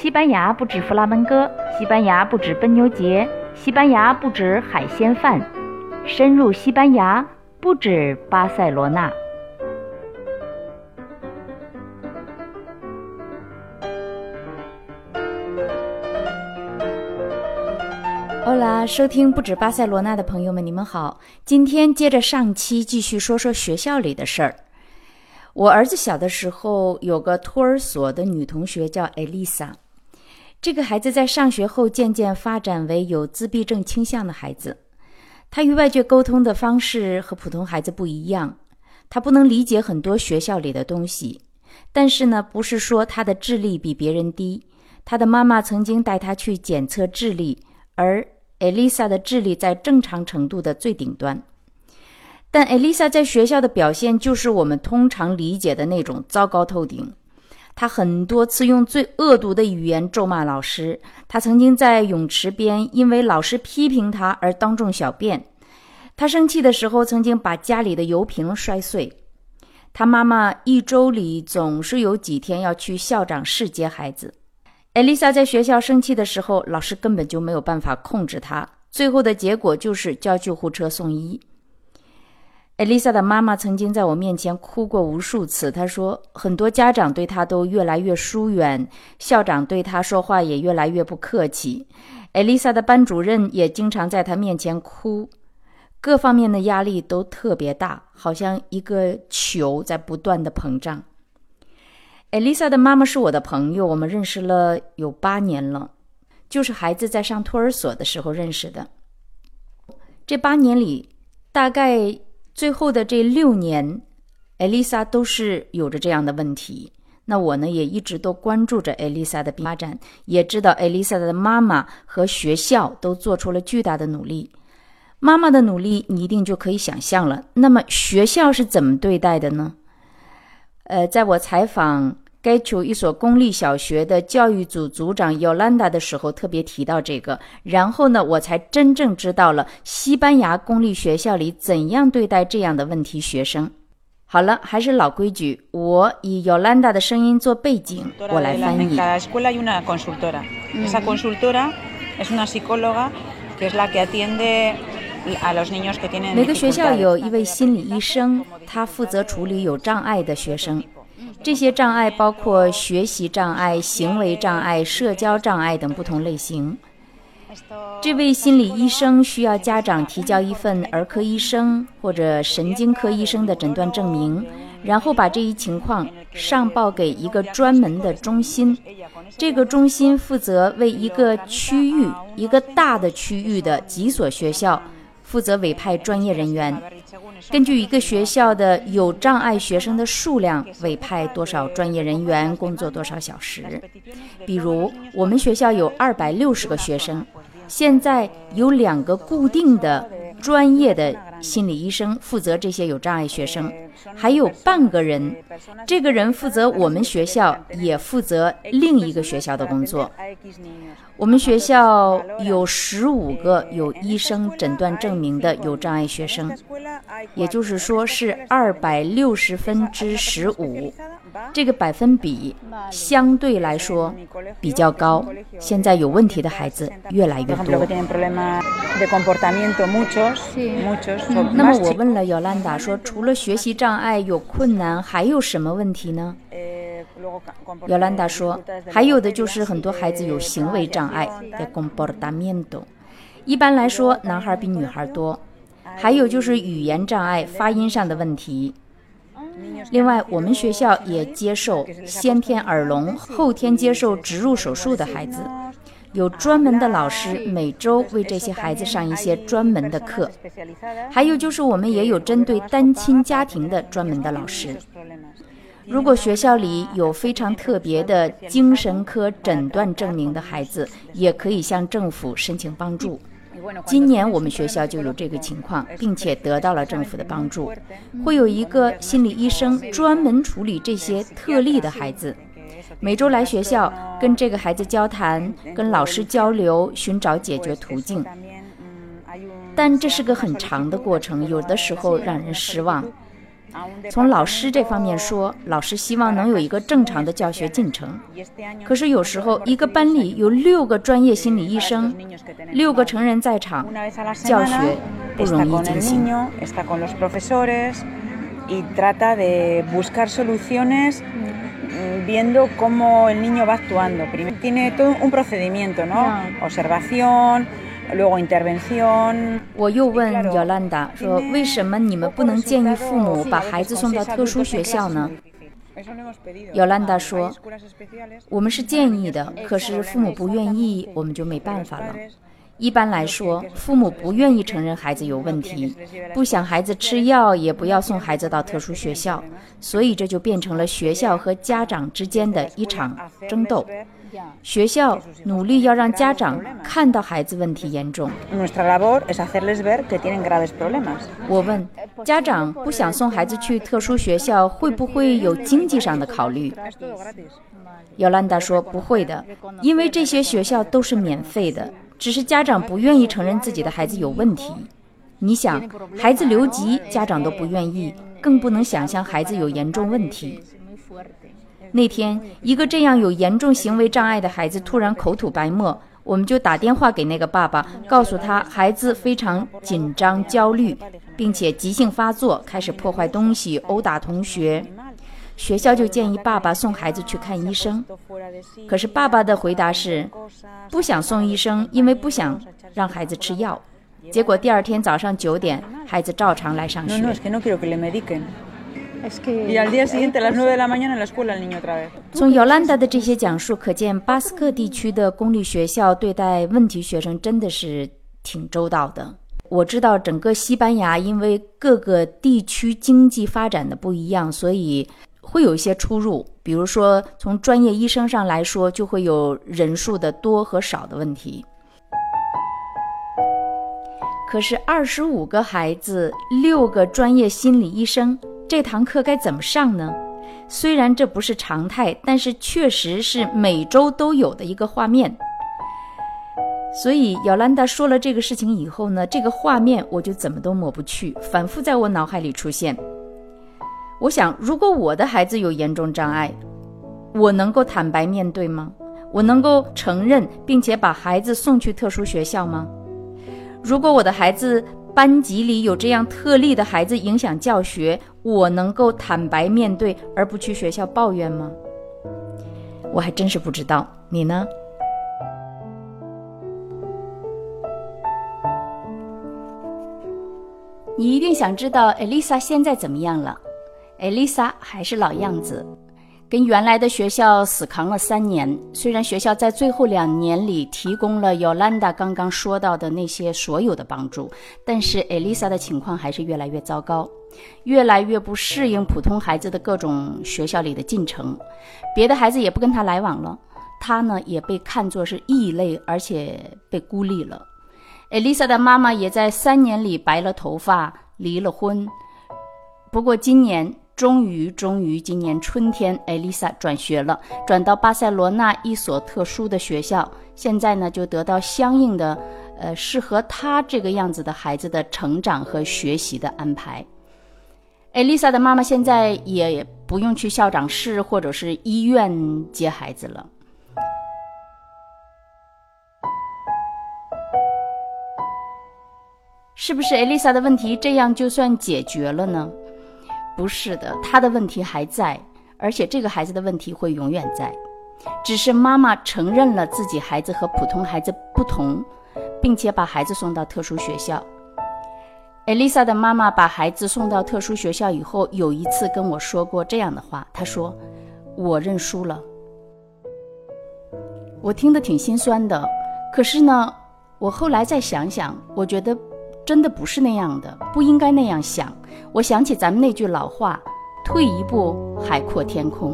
西班牙不止弗拉门戈，西班牙不止奔牛节，西班牙不止海鲜饭，深入西班牙不止巴塞罗那。欧拉，收听不止巴塞罗那的朋友们，你们好。今天接着上期继续说说学校里的事儿。我儿子小的时候有个托儿所的女同学叫艾丽莎，这个孩子在上学后渐渐发展为有自闭症倾向的孩子。他与外界沟通的方式和普通孩子不一样，他不能理解很多学校里的东西。但是呢，不是说他的智力比别人低。他的妈妈曾经带他去检测智力，而。艾丽莎的智力在正常程度的最顶端，但艾丽莎在学校的表现就是我们通常理解的那种糟糕透顶。他很多次用最恶毒的语言咒骂老师。他曾经在泳池边因为老师批评他而当众小便。他生气的时候曾经把家里的油瓶摔碎。他妈妈一周里总是有几天要去校长室接孩子。艾丽莎在学校生气的时候，老师根本就没有办法控制她。最后的结果就是叫救护车送医。艾丽莎的妈妈曾经在我面前哭过无数次。她说，很多家长对她都越来越疏远，校长对她说话也越来越不客气。艾丽莎的班主任也经常在她面前哭，各方面的压力都特别大，好像一个球在不断的膨胀。艾丽莎的妈妈是我的朋友，我们认识了有八年了，就是孩子在上托儿所的时候认识的。这八年里，大概最后的这六年，艾丽莎都是有着这样的问题。那我呢，也一直都关注着艾丽莎的发展，也知道艾丽莎的妈妈和学校都做出了巨大的努力。妈妈的努力，你一定就可以想象了。那么学校是怎么对待的呢？呃，在我采访该球一所公立小学的教育组组长 Yolanda 的时候，特别提到这个。然后呢，我才真正知道了西班牙公立学校里怎样对待这样的问题学生。好了，还是老规矩，我以 Yolanda 的声音做背景，我来翻译。每个学校有一位心理医生，他负责处理有障碍的学生。这些障碍包括学习障碍、行为障碍、社交障碍等不同类型。这位心理医生需要家长提交一份儿科医生或者神经科医生的诊断证明，然后把这一情况上报给一个专门的中心。这个中心负责为一个区域、一个大的区域的几所学校。负责委派专业人员，根据一个学校的有障碍学生的数量，委派多少专业人员工作多少小时。比如，我们学校有二百六十个学生，现在有两个固定的专业的心理医生负责这些有障碍学生，还有半个人，这个人负责我们学校，也负责另一个学校的工作。我们学校有十五个有医生诊断证明的有障碍学生，也就是说是二百六十分之十五，这个百分比相对来说比较高。现在有问题的孩子越来越多。那么我问了尤兰达说，除了学习障碍有困难，还有什么问题呢？尤兰达说：“还有的就是很多孩子有行为障碍的 comportamiento，一般来说男孩比女孩多。还有就是语言障碍、发音上的问题。另外，我们学校也接受先天耳聋、后天接受植入手术的孩子，有专门的老师每周为这些孩子上一些专门的课。还有就是我们也有针对单亲家庭的专门的老师。”如果学校里有非常特别的精神科诊断证明的孩子，也可以向政府申请帮助。今年我们学校就有这个情况，并且得到了政府的帮助。会有一个心理医生专门处理这些特例的孩子，每周来学校跟这个孩子交谈，跟老师交流，寻找解决途径。但这是个很长的过程，有的时候让人失望。从老师这方面说，老师希望能有一个正常的教学进程。可是有时候，一个班里有六个专业心理医生，六个成人在场，教学不容易进行。viendo cómo el niño va actuando. Tiene todo un procedimiento, ¿no? Observación, luego intervención. 我又问姚兰达说：“为什么你们不能建议父母把孩子送到特殊学校呢？”姚兰达说：“我们是建议的，可是父母不愿意，我们就没办法了。” 一般来说，父母不愿意承认孩子有问题，不想孩子吃药，也不要送孩子到特殊学校，所以这就变成了学校和家长之间的一场争斗。学校努力要让家长看到孩子问题严重。我问家长不想送孩子去特殊学校，会不会有经济上的考虑？尤兰达说不会的，因为这些学校都是免费的。只是家长不愿意承认自己的孩子有问题。你想，孩子留级，家长都不愿意，更不能想象孩子有严重问题。那天，一个这样有严重行为障碍的孩子突然口吐白沫，我们就打电话给那个爸爸，告诉他孩子非常紧张、焦虑，并且急性发作，开始破坏东西、殴打同学。学校就建议爸爸送孩子去看医生，可是爸爸的回答是不想送医生，因为不想让孩子吃药。结果第二天早上九点，孩子照常来上学。从尤兰达的这些讲述可见，巴斯克地区的公立学校对待问题学生真的是挺周到的。我知道整个西班牙因为各个地区经济发展的不一样，所以。会有一些出入，比如说从专业医生上来说，就会有人数的多和少的问题。可是二十五个孩子，六个专业心理医生，这堂课该怎么上呢？虽然这不是常态，但是确实是每周都有的一个画面。所以，姚兰达说了这个事情以后呢，这个画面我就怎么都抹不去，反复在我脑海里出现。我想，如果我的孩子有严重障碍，我能够坦白面对吗？我能够承认并且把孩子送去特殊学校吗？如果我的孩子班级里有这样特例的孩子影响教学，我能够坦白面对而不去学校抱怨吗？我还真是不知道，你呢？你一定想知道艾丽莎现在怎么样了。艾丽莎还是老样子，跟原来的学校死扛了三年。虽然学校在最后两年里提供了尤兰达刚刚说到的那些所有的帮助，但是艾丽莎的情况还是越来越糟糕，越来越不适应普通孩子的各种学校里的进程。别的孩子也不跟他来往了，他呢也被看作是异类，而且被孤立了。艾丽莎的妈妈也在三年里白了头发，离了婚。不过今年。终于，终于，今年春天，艾丽莎转学了，转到巴塞罗那一所特殊的学校。现在呢，就得到相应的，呃，适合她这个样子的孩子的成长和学习的安排。艾丽莎的妈妈现在也不用去校长室或者是医院接孩子了。是不是艾丽莎的问题这样就算解决了呢？不是的，他的问题还在，而且这个孩子的问题会永远在。只是妈妈承认了自己孩子和普通孩子不同，并且把孩子送到特殊学校。艾丽莎的妈妈把孩子送到特殊学校以后，有一次跟我说过这样的话：“她说，我认输了。”我听得挺心酸的。可是呢，我后来再想想，我觉得。真的不是那样的，不应该那样想。我想起咱们那句老话：“退一步，海阔天空。”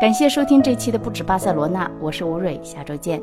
感谢收听这期的不止巴塞罗那，我是吴蕊，下周见。